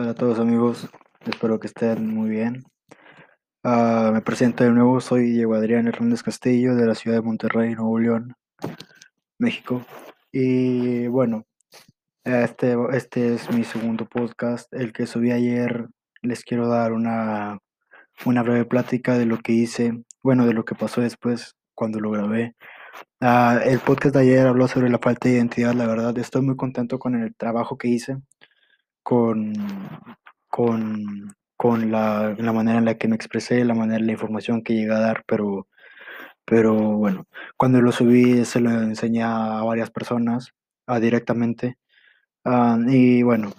Hola a todos amigos, espero que estén muy bien. Ah, me presento de nuevo, soy Diego Adrián Hernández Castillo de la ciudad de Monterrey, Nuevo León, México. Y bueno, este, este es mi segundo podcast, el que subí ayer. Les quiero dar una, una breve plática de lo que hice, bueno, de lo que pasó después cuando lo grabé. Ah, el podcast de ayer habló sobre la falta de identidad, la verdad, estoy muy contento con el trabajo que hice con, con, con la, la, manera en la que me expresé, la manera, la información que llegué a dar, pero, pero bueno, cuando lo subí se lo enseñé a varias personas uh, directamente uh, y bueno,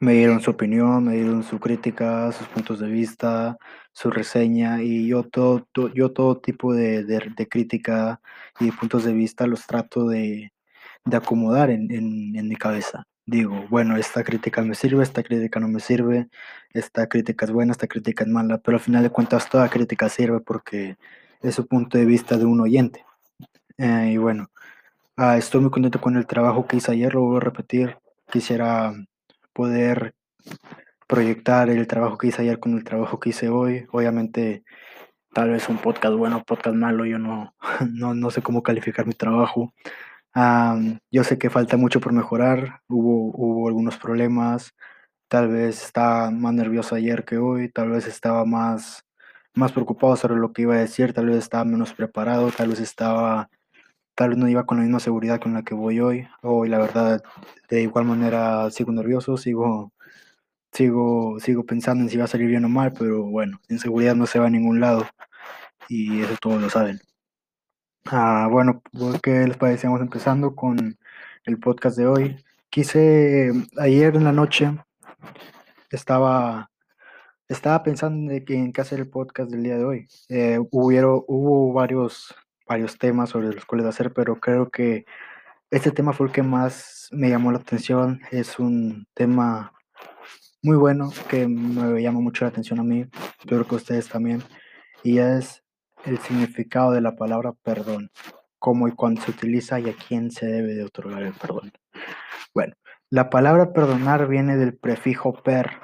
me dieron su opinión, me dieron su crítica, sus puntos de vista, su reseña y yo todo, yo todo tipo de, de, crítica y puntos de vista los trato de, de acomodar en, en mi cabeza digo, bueno, esta crítica me sirve, esta crítica no me sirve, esta crítica es buena, esta crítica es mala, pero al final de cuentas toda crítica sirve porque es su punto de vista de un oyente. Eh, y bueno, uh, estoy muy contento con el trabajo que hice ayer, lo voy a repetir. Quisiera poder proyectar el trabajo que hice ayer con el trabajo que hice hoy. Obviamente, tal vez un podcast bueno, podcast malo, yo no, no, no sé cómo calificar mi trabajo. Um, yo sé que falta mucho por mejorar, hubo, hubo algunos problemas, tal vez estaba más nervioso ayer que hoy, tal vez estaba más, más preocupado sobre lo que iba a decir, tal vez estaba menos preparado, tal vez estaba, tal vez no iba con la misma seguridad con la que voy hoy. Hoy la verdad, de igual manera sigo nervioso, sigo, sigo, sigo pensando en si va a salir bien o mal, pero bueno, inseguridad no se va a ningún lado y eso todos lo saben. Ah, bueno, ¿qué les parece? Vamos empezando con el podcast de hoy. Quise, ayer en la noche, estaba, estaba pensando en qué hacer el podcast del día de hoy. Eh, hubo, varios, varios temas sobre los cuales hacer, pero creo que este tema fue el que más me llamó la atención. Es un tema muy bueno que me llama mucho la atención a mí, espero que ustedes también, y es el significado de la palabra perdón, cómo y cuándo se utiliza y a quién se debe de otorgar el perdón. Bueno, la palabra perdonar viene del prefijo per,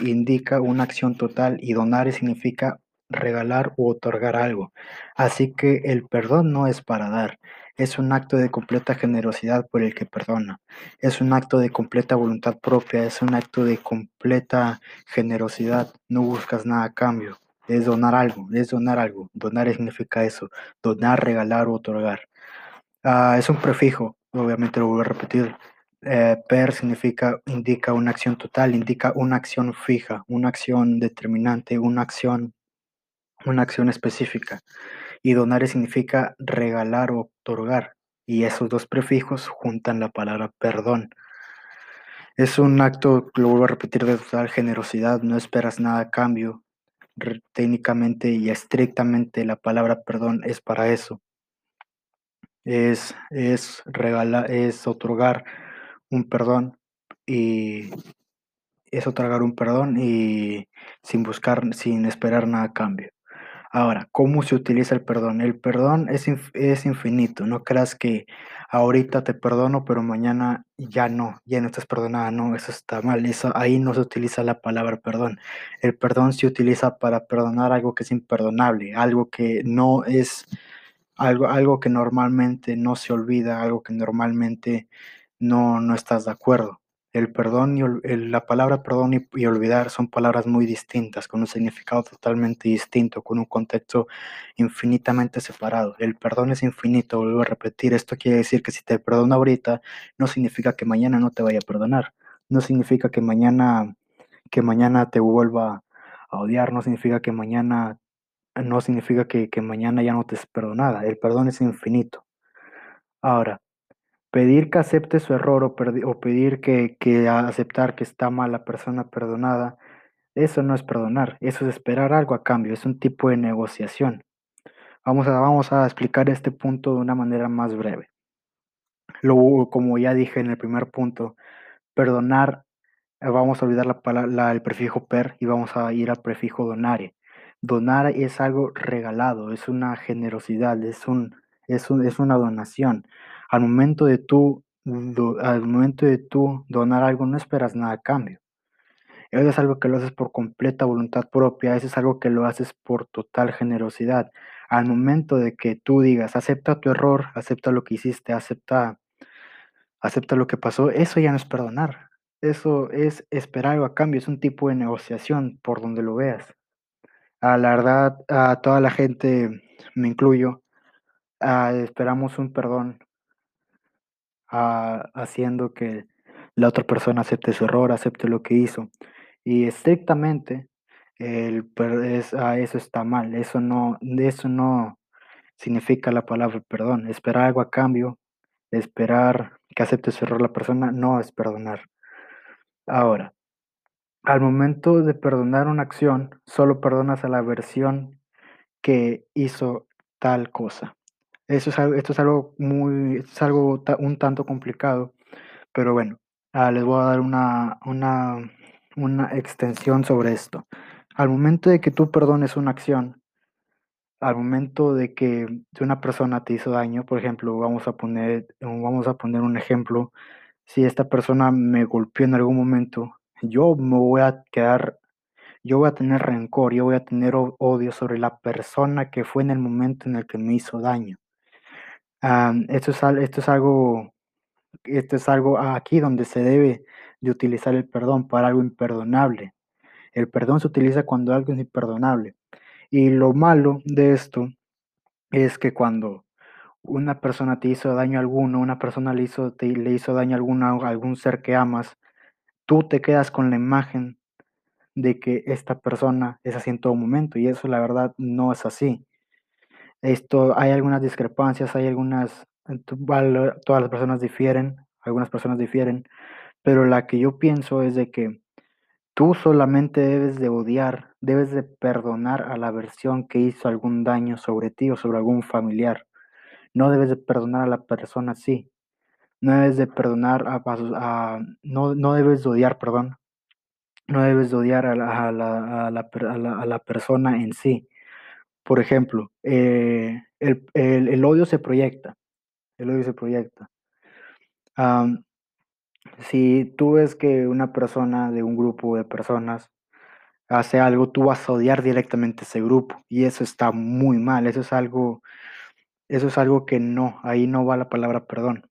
indica una acción total y donar significa regalar u otorgar algo. Así que el perdón no es para dar, es un acto de completa generosidad por el que perdona, es un acto de completa voluntad propia, es un acto de completa generosidad, no buscas nada a cambio es donar algo, es donar algo. Donar significa eso, donar, regalar o otorgar. Uh, es un prefijo, obviamente lo voy a repetir. Eh, per significa, indica una acción total, indica una acción fija, una acción determinante, una acción, una acción específica. Y donar significa regalar o otorgar. Y esos dos prefijos juntan la palabra perdón. Es un acto, lo vuelvo a repetir, de total generosidad, no esperas nada a cambio, técnicamente y estrictamente la palabra perdón es para eso. Es, es regalar, es otorgar un perdón y es otorgar un perdón y sin buscar, sin esperar nada a cambio. Ahora, ¿cómo se utiliza el perdón? El perdón es, es infinito. No creas que ahorita te perdono, pero mañana ya no, ya no estás perdonada. No, eso está mal. Eso, ahí no se utiliza la palabra perdón. El perdón se utiliza para perdonar algo que es imperdonable, algo que no es, algo, algo que normalmente no se olvida, algo que normalmente no, no estás de acuerdo. El perdón y la palabra perdón y, y, olvidar son palabras muy distintas, con un significado totalmente distinto, con un contexto infinitamente separado. El perdón es infinito, vuelvo a repetir, esto quiere decir que si te perdono ahorita, no significa que mañana no te vaya a perdonar, no significa que mañana, que mañana te vuelva a odiar, no significa que mañana, no significa que, que mañana ya no te es perdonada. El perdón es infinito. Ahora, pedir que acepte su error o, pedir que, que, aceptar que está mal la persona perdonada, eso no es perdonar, eso es esperar algo a cambio, es un tipo de negociación. Vamos a, vamos a explicar este punto de una manera más breve. Como ya dije en el primer punto, perdonar, eh, vamos a olvidar la, la, el prefijo per y vamos a ir al prefijo donare. Donar es algo regalado, es una generosidad, es, un, es, un, es una donación al momento de tú, al momento de tú donar algo no esperas nada a cambio. Eso es algo que lo haces por completa voluntad propia, eso es algo que lo haces por total generosidad. Al momento de que tú digas, acepta tu error, acepta lo que hiciste, acepta, acepta lo que pasó, eso ya no es perdonar. Eso es esperar algo a cambio, es un tipo de negociación por donde lo veas. A la verdad, a toda la gente, me incluyo, ah, esperamos un perdón haciendo que la otra persona acepte su error, acepte lo que hizo. Y estrictamente, el, es- ah, eso está mal, eso no, eso no significa la palabra perdón. Esperar algo a cambio, esperar que acepte su error la persona, no es perdonar. Ahora, al momento de perdonar una acción, solo perdonas a la versión que hizo tal cosa. Eso es esto es algo muy, es algo un tanto complicado, pero bueno, ah, les voy a dar una, una, una extensión sobre esto. Al momento de que tú perdones una acción, al momento de que una persona te hizo daño, por ejemplo, vamos a poner, vamos a poner un ejemplo, si esta persona me golpeó en algún momento, yo me voy a quedar, yo voy a tener rencor, yo voy a tener odio sobre la persona que fue en el momento en el que me hizo daño. Am, esto es, esto es algo, esto es algo aquí donde se debe de utilizar el perdón para algo imperdonable. El perdón se utiliza cuando algo es imperdonable. Y lo malo de esto es que cuando una persona te hizo daño a alguno, una persona le hizo, le hizo daño a algún ser que amas, tú te quedas con la imagen de que esta persona es así en todo momento y eso la verdad no es así. Esto, hay algunas discrepancias, hay algunas, todas las personas difieren, algunas personas difieren, pero la que yo pienso es de que tú solamente debes de odiar, debes de perdonar a la versión que hizo algún daño sobre ti o sobre algún familiar. No debes de perdonar a la persona así. No debes de perdonar a, a a- no, no debes de odiar, perdón. No debes de odiar a la, a la, a la- a la persona en sí. Por ejemplo, eh, el, el- el odio se proyecta. El odio se proyecta. Si tú ves que una persona de un grupo de personas hace algo, tú vas a odiar directamente a ese grupo. Y eso está muy mal. Eso es algo, eso es algo que no, ahí no va la palabra perdón.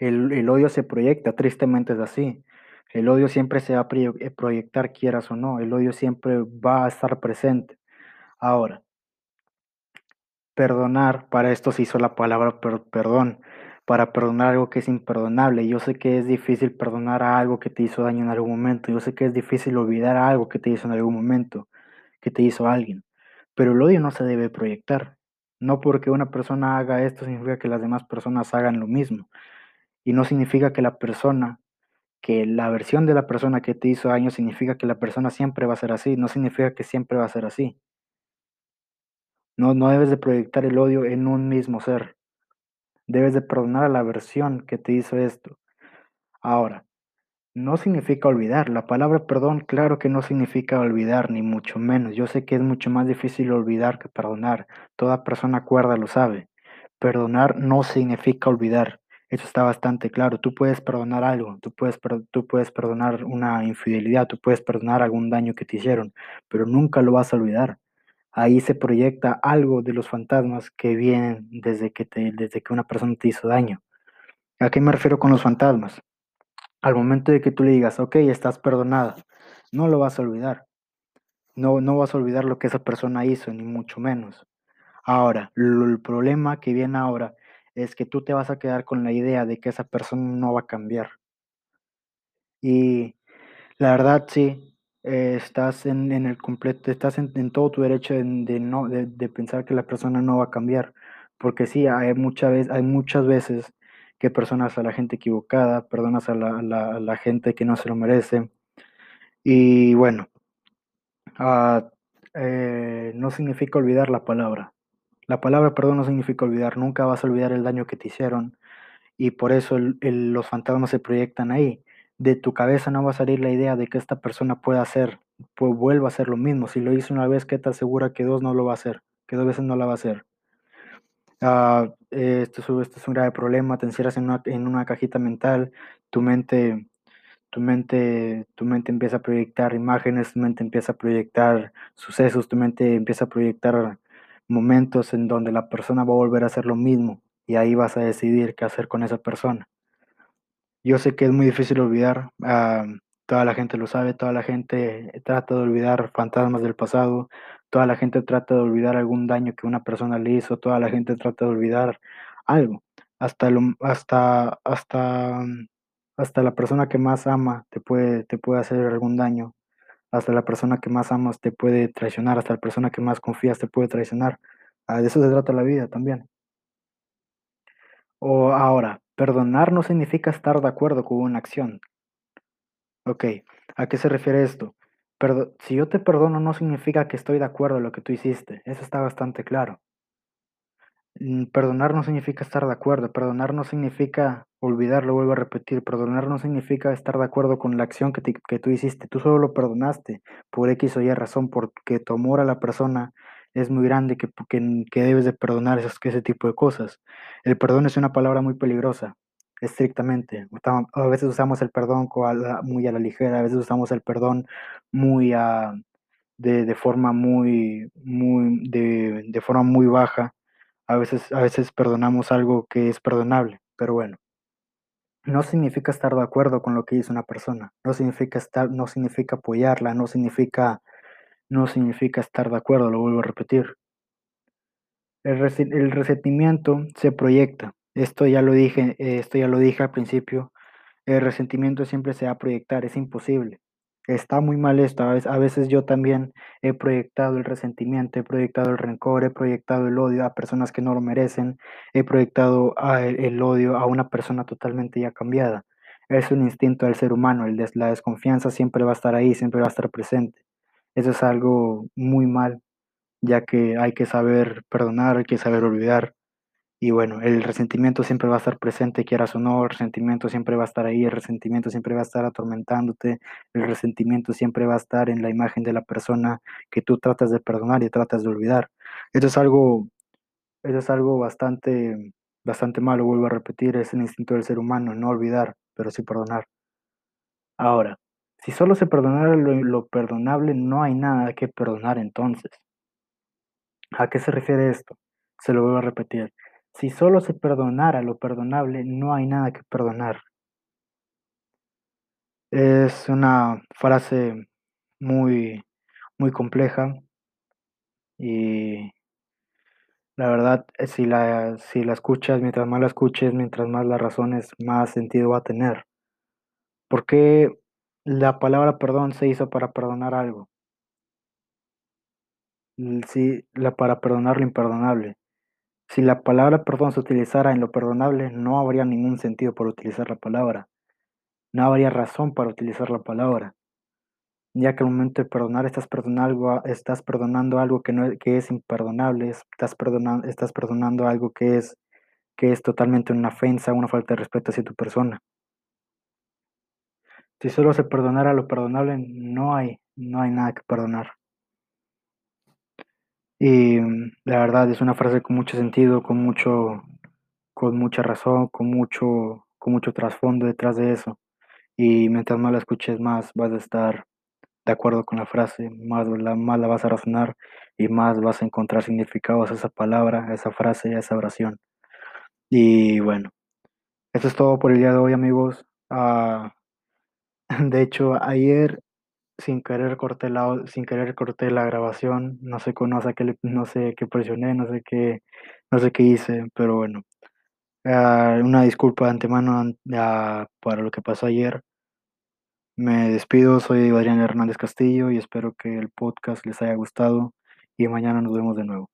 El, el odio se proyecta, tristemente es así. El odio siempre se va a proye- proyectar, quieras o no. El odio siempre va a estar presente. Ahora, perdonar, para esto se hizo la palabra per- perdón, para perdonar algo que es imperdonable. Yo sé que es difícil perdonar a algo que te hizo daño en algún momento. Yo sé que es difícil olvidar a algo que te hizo en algún momento, que te hizo alguien. Pero el odio no se debe proyectar. No porque una persona haga esto significa que las demás personas hagan lo mismo. Y no significa que la persona que la versión de la persona que te hizo daño significa que la persona siempre va a ser así, no significa que siempre va a ser así. No, no debes de proyectar el odio en un mismo ser. Debes de perdonar a la versión que te hizo esto. Ahora, no significa olvidar. La palabra perdón, claro que no significa olvidar, ni mucho menos. Yo sé que es mucho más difícil olvidar que perdonar. Toda persona cuerda lo sabe. Perdonar no significa olvidar. Eso está bastante claro. Tú puedes perdonar algo, tú puedes, tú puedes perdonar una infidelidad, tú puedes perdonar algún daño que te hicieron, pero nunca lo vas a olvidar. Ahí se proyecta algo de los fantasmas que vienen desde que, te, desde que una persona te hizo daño. ¿A qué me refiero con los fantasmas? Al momento de que tú le digas, ok, estás perdonada, no lo vas a olvidar. No, no vas a olvidar lo que esa persona hizo, ni mucho menos. Ahora, el problema que viene ahora es que tú te vas a quedar con la idea de que esa persona no va a cambiar. Y la verdad, sí, eh, estás en, en el completo, estás en, en todo tu derecho de, no, de, de pensar que la persona no va a cambiar. Porque sí, hay, mucha vez, hay muchas veces que perdonas a la gente equivocada, perdonas a la, la, gente que no se lo merece. Y bueno, ah, eh, no significa olvidar la palabra. La palabra perdón no significa olvidar, nunca vas a olvidar el daño que te hicieron y por eso los fantasmas se proyectan ahí. De tu cabeza no va a salir la idea de que esta persona pueda hacer, pues vuelva a hacer lo mismo. Si lo hizo una vez, ¿qué te asegura que dos no lo va a hacer? Que dos veces no la va a hacer. Esto, es, un- esto es un grave problema, te encierras en una, en una cajita mental, tu mente, tu mente, tu mente empieza a proyectar imágenes, tu mente empieza a proyectar sucesos, tu mente empieza a proyectar momentos en donde la persona va a volver a hacer lo mismo y ahí vas a decidir qué hacer con esa persona. Yo sé que es muy difícil olvidar, ah, toda la gente lo sabe, toda la gente trata de olvidar fantasmas del pasado, toda la gente trata de olvidar algún daño que una persona le hizo, toda la gente trata de olvidar algo, hasta hasta, hasta, hasta la persona que más ama te puede, te puede hacer algún daño, hasta la persona que más amas te puede traicionar, hasta la persona que más confías te puede traicionar. Ah, de eso se trata la vida también. O ahora, perdonar no significa estar de acuerdo con una acción. Ok, ¿a qué se refiere esto? Perdo- si yo te perdono no significa que estoy de acuerdo en lo que tú hiciste. Eso está bastante claro. Mm, Perdonar no significa estar de acuerdo, perdonar no significa olvidar, lo vuelvo a repetir, perdonar no significa estar de acuerdo con la acción que, te- que tú hiciste, tú solo lo perdonaste por X o Y razón, porque tu amor a la persona es muy grande, que, que, que debes de perdonar esas, ese tipo de cosas. El perdón es una palabra muy peligrosa, estrictamente. A veces usamos el perdón muy a la ligera, a veces usamos el perdón muy a, de, de forma muy, muy, de, de forma muy baja a veces, a veces perdonamos algo que es perdonable, pero bueno, no significa estar de acuerdo con lo que hizo una persona, no significa estar, no significa apoyarla, no significa, no significa estar de acuerdo, lo vuelvo a repetir. El, resentimiento se proyecta. Esto ya lo dije, esto ya lo dije al principio. El resentimiento siempre se va a proyectar, es imposible. Está muy mal esto. A veces, yo también he proyectado el resentimiento, he proyectado el rencor, he proyectado el odio a personas que no lo merecen, he proyectado el, odio a una persona totalmente ya cambiada. Es un instinto del ser humano, la desconfianza siempre va a estar ahí, siempre va a estar presente. Eso es algo muy mal, ya que hay que saber perdonar, hay que saber olvidar. Y bueno, el resentimiento siempre va a estar presente, quieras o no, el resentimiento siempre va a estar ahí, el resentimiento siempre va a estar atormentándote, el resentimiento siempre va a estar en la imagen de la persona que tú tratas de perdonar y tratas de olvidar. Eso es algo, eso es algo bastante, bastante malo, vuelvo a repetir, es el instinto del ser humano, no olvidar, pero sí perdonar. Ahora, si solo se perdonara lo, lo perdonable, no hay nada que perdonar entonces. ¿A qué se refiere esto? Se lo vuelvo a repetir. Si solo se perdonara lo perdonable, no hay nada que perdonar. Es una frase muy, muy compleja y la verdad, eh, si la, si la escuchas, mientras más la escuches, mientras más la razones, más sentido va a tener. ¿Por qué la palabra perdón se hizo para perdonar algo? Sí, la, para perdonar lo imperdonable. Si la palabra perdón se utilizara en lo perdonable, no habría ningún sentido por utilizar la palabra. No habría razón para utilizar la palabra, ya que al momento de perdonar estás perdonando algo, estás perdonando algo que no es, que es imperdonable, estás perdonando, estás perdonando algo que es, que es totalmente una ofensa, una falta de respeto hacia tu persona. Si solo se perdonara lo perdonable, no hay, no hay nada que perdonar. Y mm, la verdad es una frase con mucho sentido, con mucho, con mucha razón, con mucho, con mucho trasfondo detrás de eso. Y mientras más la escuches, más vas a estar de acuerdo con la frase, más la, más la vas a razonar y más vas a encontrar significados a esa palabra, a esa frase, a esa oración. Y bueno, eso es todo por el día de hoy, amigos. Ah, de hecho, ayer sin querer corté la, sin querer corté la grabación, no sé, no sé qué, no sé qué presioné, no sé qué, no sé qué hice, pero bueno. Ah, una disculpa de antemano an- ah, para lo que pasó ayer. Me despido, soy Adrián Hernández Castillo y espero que el podcast les haya gustado y mañana nos vemos de nuevo.